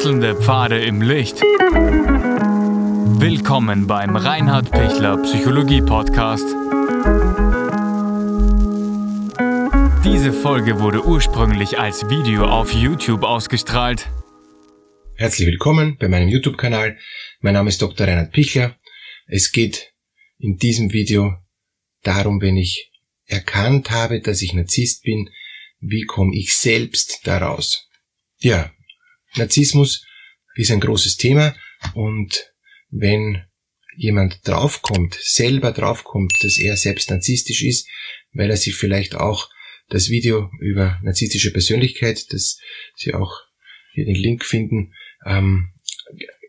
Wechselnde Pfade im Licht. Willkommen beim Reinhard Pichler Psychologie Podcast. Diese Folge wurde ursprünglich als Video auf YouTube ausgestrahlt. Herzlich willkommen bei meinem YouTube-Kanal. Mein Name ist Dr. Reinhard Pichler. Es geht in diesem Video darum, wenn ich erkannt habe, dass ich Narzisst bin, wie komme ich selbst daraus? Ja, Narzissmus ist ein großes Thema und wenn jemand draufkommt, selber draufkommt, dass er selbst narzisstisch ist, weil er sich vielleicht auch das Video über narzisstische Persönlichkeit, das Sie auch hier den Link finden, ähm,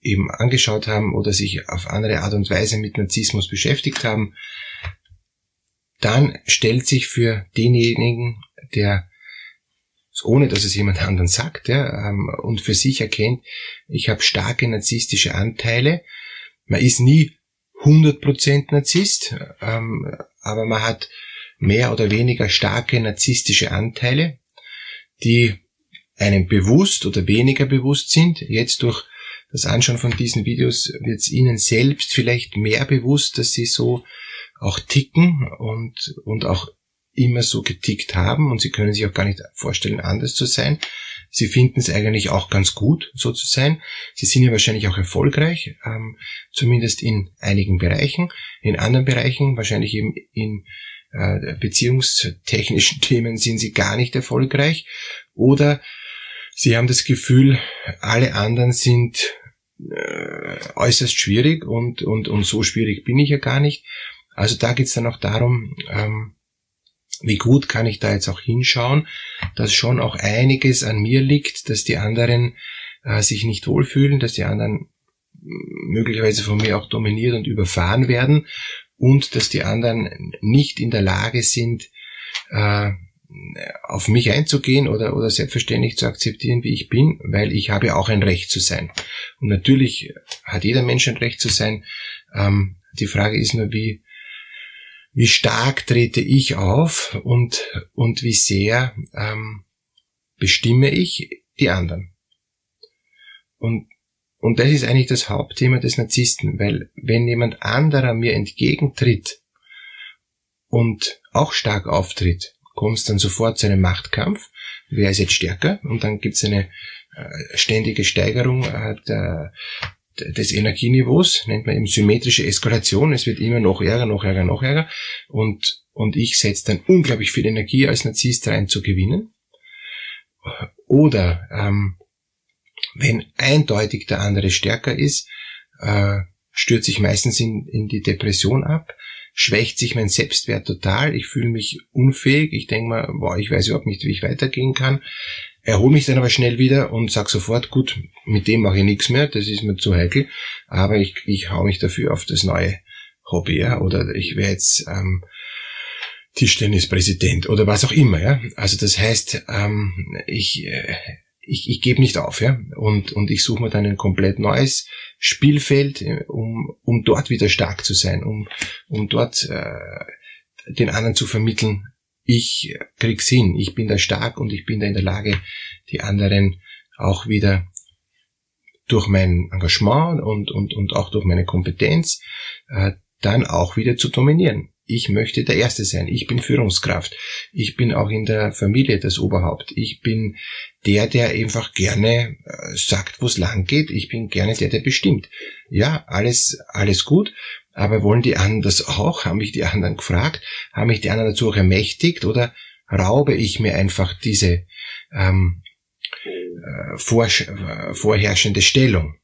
eben angeschaut haben oder sich auf andere Art und Weise mit Narzissmus beschäftigt haben, dann stellt sich für denjenigen, der ohne dass es jemand anderen sagt, ja, ähm, und für sich erkennt, ich habe starke narzisstische Anteile. Man ist nie 100% Narzisst, ähm, aber man hat mehr oder weniger starke narzisstische Anteile, die einem bewusst oder weniger bewusst sind. Jetzt durch das Anschauen von diesen Videos wird es Ihnen selbst vielleicht mehr bewusst, dass Sie so auch ticken und, und auch immer so getickt haben und sie können sich auch gar nicht vorstellen, anders zu sein. Sie finden es eigentlich auch ganz gut, so zu sein. Sie sind ja wahrscheinlich auch erfolgreich, ähm, zumindest in einigen Bereichen. In anderen Bereichen, wahrscheinlich eben in äh, beziehungstechnischen Themen, sind sie gar nicht erfolgreich. Oder sie haben das Gefühl, alle anderen sind äh, äußerst schwierig und, und, und so schwierig bin ich ja gar nicht. Also da geht es dann auch darum, ähm, wie gut kann ich da jetzt auch hinschauen, dass schon auch einiges an mir liegt, dass die anderen äh, sich nicht wohlfühlen, dass die anderen möglicherweise von mir auch dominiert und überfahren werden und dass die anderen nicht in der Lage sind, äh, auf mich einzugehen oder, oder selbstverständlich zu akzeptieren, wie ich bin, weil ich habe ja auch ein Recht zu sein. Und natürlich hat jeder Mensch ein Recht zu sein. Ähm, die Frage ist nur, wie, wie stark trete ich auf und, und wie sehr ähm, bestimme ich die anderen. Und, und das ist eigentlich das Hauptthema des Narzissten, weil wenn jemand anderer mir entgegentritt und auch stark auftritt, kommt es dann sofort zu einem Machtkampf. Wer ist jetzt stärker? Und dann gibt es eine äh, ständige Steigerung äh, der, des Energieniveaus, nennt man eben symmetrische Eskalation. Es wird immer noch ärger, noch ärger, noch ärger. Und, und ich setze dann unglaublich viel Energie als Narzisst rein zu gewinnen. Oder ähm, wenn eindeutig der andere stärker ist, äh, stürzt sich meistens in, in die Depression ab, schwächt sich mein Selbstwert total, ich fühle mich unfähig, ich denke mal, boah, ich weiß überhaupt nicht, wie ich weitergehen kann, erhole mich dann aber schnell wieder und sag sofort, gut, mit dem mache ich nichts mehr, das ist mir zu heikel, aber ich, ich hau mich dafür auf das neue Hobby, ja, oder ich werde jetzt ähm, Tischtennispräsident oder was auch immer, ja. Also das heißt, ähm, ich, äh, ich, ich gebe nicht auf, ja, und, und ich suche mir dann ein komplett neues Spielfeld, äh, um, um dort wieder stark zu sein, um, um dort äh, den anderen zu vermitteln, ich krieg's hin, ich bin da stark und ich bin da in der Lage, die anderen auch wieder durch mein Engagement und, und, und auch durch meine Kompetenz äh, dann auch wieder zu dominieren. Ich möchte der Erste sein. Ich bin Führungskraft. Ich bin auch in der Familie das Oberhaupt. Ich bin der, der einfach gerne äh, sagt, wo es lang geht. Ich bin gerne der, der bestimmt. Ja, alles, alles gut. Aber wollen die anderen das auch? Haben mich die anderen gefragt? Haben mich die anderen dazu auch ermächtigt? Oder raube ich mir einfach diese ähm, äh, vor, äh, vorherrschende Stellung?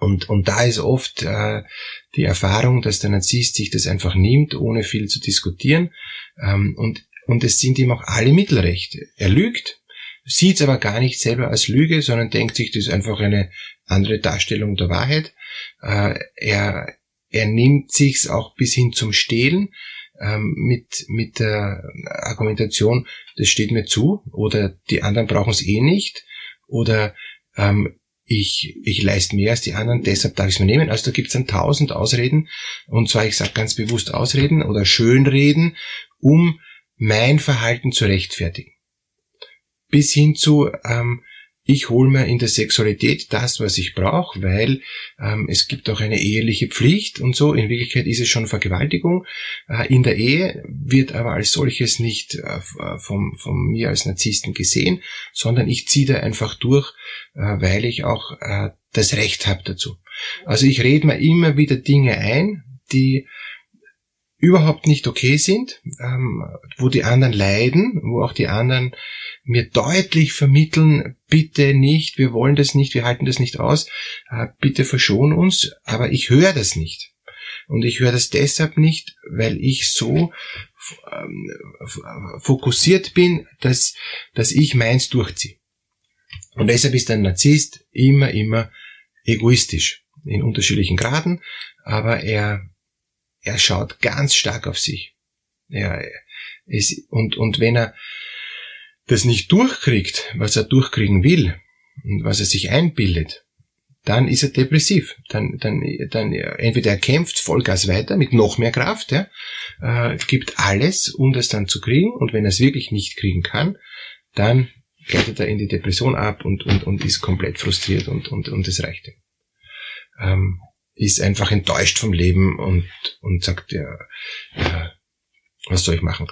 Und, und da ist oft äh, die Erfahrung, dass der Narzisst sich das einfach nimmt, ohne viel zu diskutieren. Ähm, und, und es sind ihm auch alle Mittelrecht. Er lügt, sieht es aber gar nicht selber als Lüge, sondern denkt sich, das ist einfach eine andere Darstellung der Wahrheit. Äh, er, er nimmt sich's auch bis hin zum Stehlen ähm, mit, mit der Argumentation, das steht mir zu oder die anderen brauchen es eh nicht oder ähm, ich, ich leiste mehr als die anderen, deshalb darf ich es mir nehmen. Also da gibt es dann tausend Ausreden und zwar, ich sage ganz bewusst Ausreden oder Schönreden, um mein Verhalten zu rechtfertigen. Bis hin zu, ähm, ich hole mir in der Sexualität das, was ich brauche, weil ähm, es gibt auch eine eheliche Pflicht und so. In Wirklichkeit ist es schon Vergewaltigung. Äh, in der Ehe wird aber als solches nicht äh, vom, von mir als Narzissten gesehen, sondern ich ziehe da einfach durch, äh, weil ich auch äh, das Recht habe dazu. Also ich rede mir immer wieder Dinge ein, die überhaupt nicht okay sind, ähm, wo die anderen leiden, wo auch die anderen mir deutlich vermitteln, bitte nicht, wir wollen das nicht, wir halten das nicht aus, äh, bitte verschon uns, aber ich höre das nicht. Und ich höre das deshalb nicht, weil ich so ähm, fokussiert bin, dass, dass ich meins durchziehe. Und deshalb ist ein Narzisst immer, immer egoistisch in unterschiedlichen Graden, aber er er schaut ganz stark auf sich. Ja, es, und, und wenn er das nicht durchkriegt, was er durchkriegen will und was er sich einbildet, dann ist er depressiv. Dann, dann, dann entweder er kämpft Vollgas weiter mit noch mehr Kraft, ja, äh, gibt alles, um das dann zu kriegen. Und wenn er es wirklich nicht kriegen kann, dann gleitet er in die Depression ab und, und, und ist komplett frustriert und, und, und es reicht ihm. Ähm, ist einfach enttäuscht vom Leben und, und sagt, ja, ja, was soll ich machen?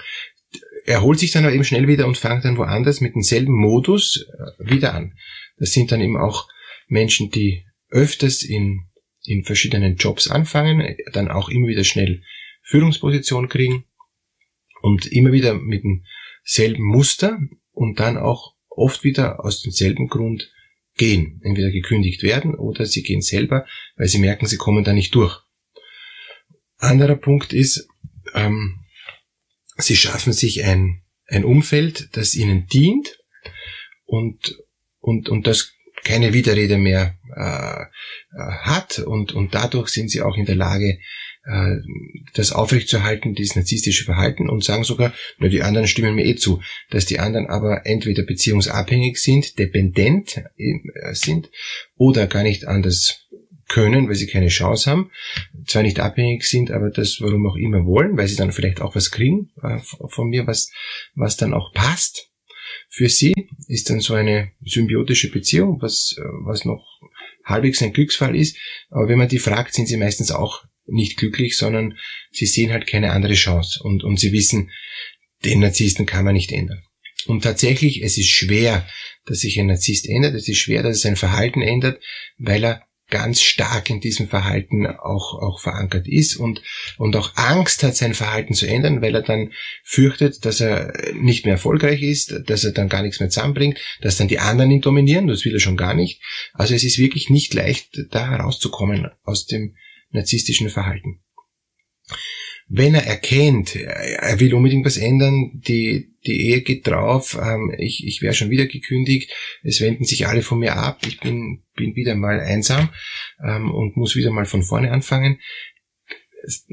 Er holt sich dann aber eben schnell wieder und fängt dann woanders mit demselben Modus äh, wieder an. Das sind dann eben auch Menschen, die öfters in, in verschiedenen Jobs anfangen, dann auch immer wieder schnell Führungsposition kriegen und immer wieder mit demselben Muster und dann auch oft wieder aus demselben Grund gehen, entweder gekündigt werden oder sie gehen selber, weil sie merken, sie kommen da nicht durch. Anderer Punkt ist, ähm, sie schaffen sich ein, ein Umfeld, das ihnen dient und, und, und das keine Widerrede mehr äh, äh hat und, und dadurch sind sie auch in der Lage, äh, das aufrechtzuerhalten, dieses narzisstische Verhalten und sagen sogar, na, die anderen stimmen mir eh zu, dass die anderen aber entweder beziehungsabhängig sind, dependent äh, sind oder gar nicht anders können, weil sie keine Chance haben, zwar nicht abhängig sind, aber das warum auch immer wollen, weil sie dann vielleicht auch was kriegen äh, von mir, was, was dann auch passt. Für sie ist dann so eine symbiotische Beziehung, was, was noch halbwegs ein Glücksfall ist. Aber wenn man die fragt, sind sie meistens auch nicht glücklich, sondern sie sehen halt keine andere Chance und, und sie wissen, den Narzissten kann man nicht ändern. Und tatsächlich, es ist schwer, dass sich ein Narzisst ändert, es ist schwer, dass er sein Verhalten ändert, weil er ganz stark in diesem Verhalten auch, auch verankert ist und, und auch Angst hat, sein Verhalten zu ändern, weil er dann fürchtet, dass er nicht mehr erfolgreich ist, dass er dann gar nichts mehr zusammenbringt, dass dann die anderen ihn dominieren, das will er schon gar nicht. Also es ist wirklich nicht leicht, da herauszukommen aus dem, narzisstischen Verhalten. Wenn er erkennt, er will unbedingt was ändern, die, die Ehe geht drauf, ähm, ich, ich wäre schon wieder gekündigt, es wenden sich alle von mir ab, ich bin, bin wieder mal einsam ähm, und muss wieder mal von vorne anfangen,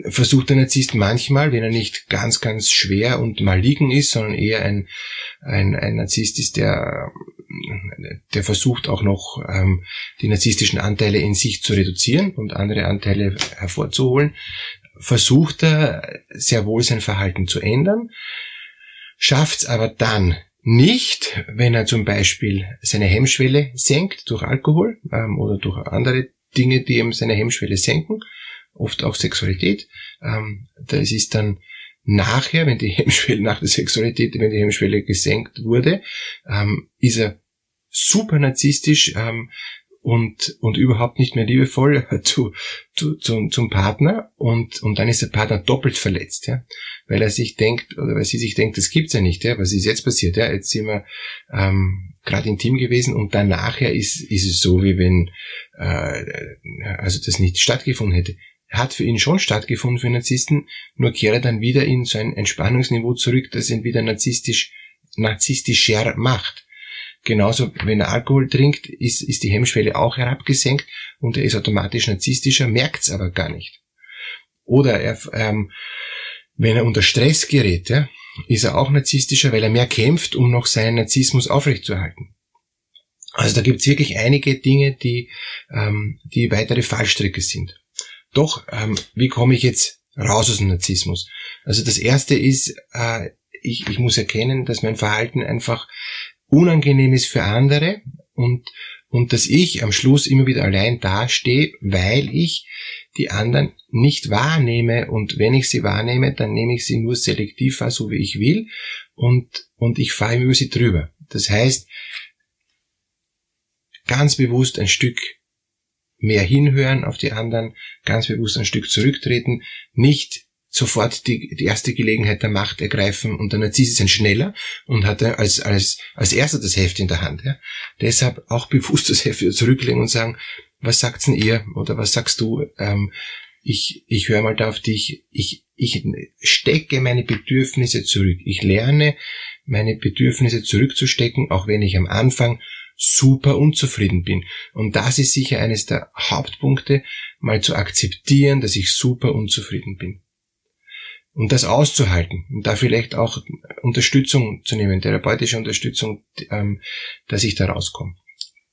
versucht der Narzisst manchmal, wenn er nicht ganz, ganz schwer und mal liegen ist, sondern eher ein, ein, ein Narzisst ist, der der versucht auch noch ähm, die narzisstischen Anteile in sich zu reduzieren und andere Anteile hervorzuholen, versucht er sehr wohl sein Verhalten zu ändern, schafft es aber dann nicht, wenn er zum Beispiel seine Hemmschwelle senkt durch Alkohol ähm, oder durch andere Dinge, die ihm seine Hemmschwelle senken, oft auch Sexualität. Ähm, das ist dann nachher, wenn die Hemmschwelle nach der Sexualität, wenn die Hemmschwelle gesenkt wurde, ähm, ist er super narzisstisch ähm, und, und überhaupt nicht mehr liebevoll zu, zu, zum, zum Partner und, und dann ist der Partner doppelt verletzt, ja, weil er sich denkt oder weil sie sich denkt, das gibt's ja nicht, ja, was ist jetzt passiert, ja, jetzt sind wir ähm, gerade intim gewesen und dann nachher ist, ist es so, wie wenn äh, also das nicht stattgefunden hätte. Hat für ihn schon stattgefunden für Narzissten, nur kehre dann wieder in so ein Entspannungsniveau zurück, das ihn wieder narzisstisch, narzisstischer macht. Genauso, wenn er Alkohol trinkt, ist, ist die Hemmschwelle auch herabgesenkt und er ist automatisch narzisstischer, merkt's aber gar nicht. Oder er, ähm, wenn er unter Stress gerät, ja, ist er auch narzisstischer, weil er mehr kämpft, um noch seinen Narzissmus aufrechtzuerhalten. Also da gibt's wirklich einige Dinge, die, ähm, die weitere Fallstricke sind. Doch, ähm, wie komme ich jetzt raus aus dem Narzissmus? Also das erste ist, äh, ich, ich muss erkennen, dass mein Verhalten einfach unangenehm ist für andere und, und dass ich am Schluss immer wieder allein dastehe, weil ich die anderen nicht wahrnehme und wenn ich sie wahrnehme, dann nehme ich sie nur selektiv wahr, so wie ich will und, und ich fahre über sie drüber. Das heißt, ganz bewusst ein Stück mehr hinhören auf die anderen, ganz bewusst ein Stück zurücktreten, nicht sofort die, die erste Gelegenheit der Macht ergreifen und der Narzisst ist ein schneller und hat als, als, als erster das Heft in der Hand. Ja. Deshalb auch bewusst das Heft wieder zurücklegen und sagen, was sagt's denn ihr oder was sagst du? Ähm, ich, ich höre mal da auf dich, ich, ich stecke meine Bedürfnisse zurück. Ich lerne, meine Bedürfnisse zurückzustecken, auch wenn ich am Anfang super unzufrieden bin. Und das ist sicher eines der Hauptpunkte, mal zu akzeptieren, dass ich super unzufrieden bin. Und das auszuhalten und da vielleicht auch Unterstützung zu nehmen, therapeutische Unterstützung, ähm, dass ich da rauskomme.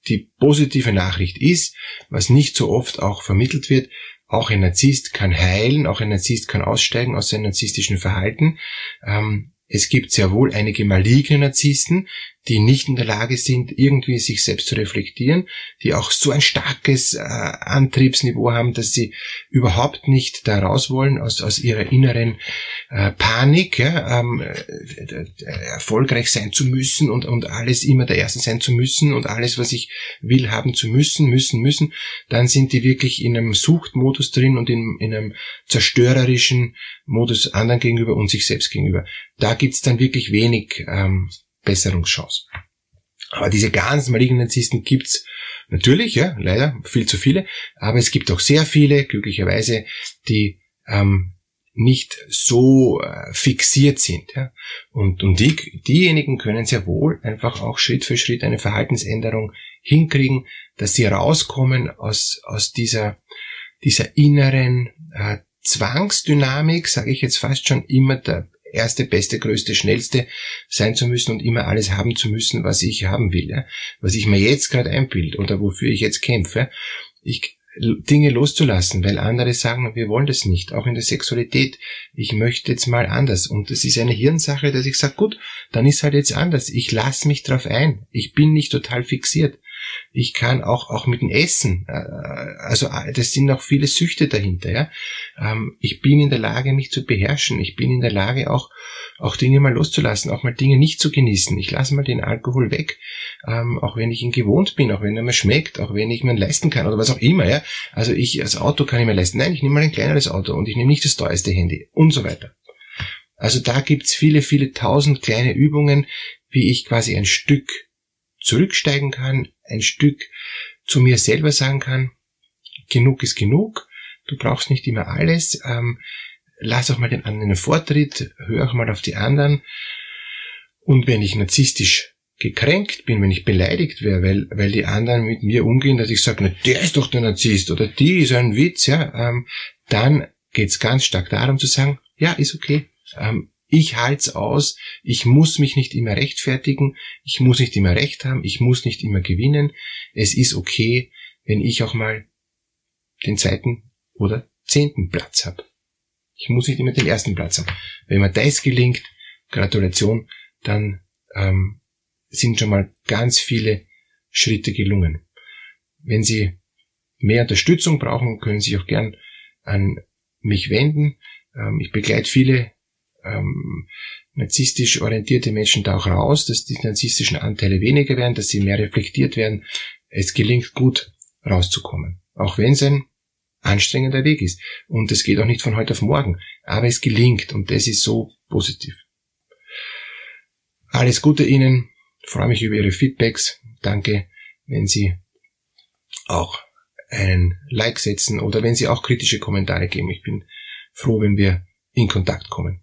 Die positive Nachricht ist, was nicht so oft auch vermittelt wird, auch ein Narzisst kann heilen, auch ein Narzisst kann aussteigen aus seinem narzisstischen Verhalten. Ähm, es gibt sehr wohl einige maligne Narzissten, die nicht in der Lage sind, irgendwie sich selbst zu reflektieren, die auch so ein starkes äh, Antriebsniveau haben, dass sie überhaupt nicht da raus wollen aus, aus ihrer inneren äh, Panik, ja, ähm, äh, erfolgreich sein zu müssen und, und alles immer der Erste sein zu müssen und alles, was ich will, haben zu müssen, müssen, müssen, dann sind die wirklich in einem Suchtmodus drin und in, in einem zerstörerischen Modus anderen gegenüber und sich selbst gegenüber. Da gibt's dann wirklich wenig ähm, Besserungschance. Aber diese ganz malignen Narzissten gibt's natürlich, ja, leider viel zu viele, aber es gibt auch sehr viele, glücklicherweise, die ähm, nicht so äh, fixiert sind. Ja? Und, und die, diejenigen können sehr wohl einfach auch Schritt für Schritt eine Verhaltensänderung hinkriegen, dass sie rauskommen aus, aus dieser, dieser inneren äh, Zwangsdynamik, sage ich jetzt fast schon immer der erste, beste, größte, schnellste sein zu müssen und immer alles haben zu müssen, was ich haben will, ja? was ich mir jetzt gerade einbilde oder wofür ich jetzt kämpfe. Ich, Dinge loszulassen, weil andere sagen, wir wollen das nicht, auch in der Sexualität. Ich möchte jetzt mal anders. Und das ist eine Hirnsache, dass ich sage, gut, dann ist halt jetzt anders. Ich lasse mich drauf ein. Ich bin nicht total fixiert. Ich kann auch, auch mit dem Essen, äh, also äh, das sind noch viele Süchte dahinter, ja. Ähm, ich bin in der Lage, mich zu beherrschen. Ich bin in der Lage, auch, auch Dinge mal loszulassen, auch mal Dinge nicht zu genießen. Ich lasse mal den Alkohol weg, ähm, auch wenn ich ihn gewohnt bin, auch wenn er mir schmeckt, auch wenn ich mir ihn leisten kann oder was auch immer, ja. Also ich, das Auto kann ich mir leisten. Nein, ich nehme mal ein kleineres Auto und ich nehme nicht das teuerste Handy und so weiter. Also da gibt's viele, viele tausend kleine Übungen, wie ich quasi ein Stück zurücksteigen kann, ein Stück zu mir selber sagen kann, genug ist genug, du brauchst nicht immer alles, ähm, lass auch mal den anderen einen Vortritt, hör auch mal auf die anderen. Und wenn ich narzisstisch gekränkt bin, wenn ich beleidigt wäre, weil, weil die anderen mit mir umgehen, dass ich sage, na, der ist doch der Narzisst oder die ist ein Witz, ja, ähm, dann geht's ganz stark darum zu sagen, ja, ist okay. Ähm, ich halt's aus, ich muss mich nicht immer rechtfertigen, ich muss nicht immer recht haben, ich muss nicht immer gewinnen. Es ist okay, wenn ich auch mal den zweiten oder zehnten Platz habe. Ich muss nicht immer den ersten Platz haben. Wenn mir das gelingt, Gratulation, dann ähm, sind schon mal ganz viele Schritte gelungen. Wenn Sie mehr Unterstützung brauchen, können Sie sich auch gern an mich wenden. Ähm, ich begleite viele ähm, narzisstisch orientierte Menschen da auch raus, dass die narzisstischen Anteile weniger werden, dass sie mehr reflektiert werden. Es gelingt gut rauszukommen. Auch wenn es ein anstrengender Weg ist. Und es geht auch nicht von heute auf morgen. Aber es gelingt und das ist so positiv. Alles Gute Ihnen. Ich freue mich über Ihre Feedbacks. Danke, wenn Sie auch einen Like setzen oder wenn Sie auch kritische Kommentare geben. Ich bin froh, wenn wir in Kontakt kommen.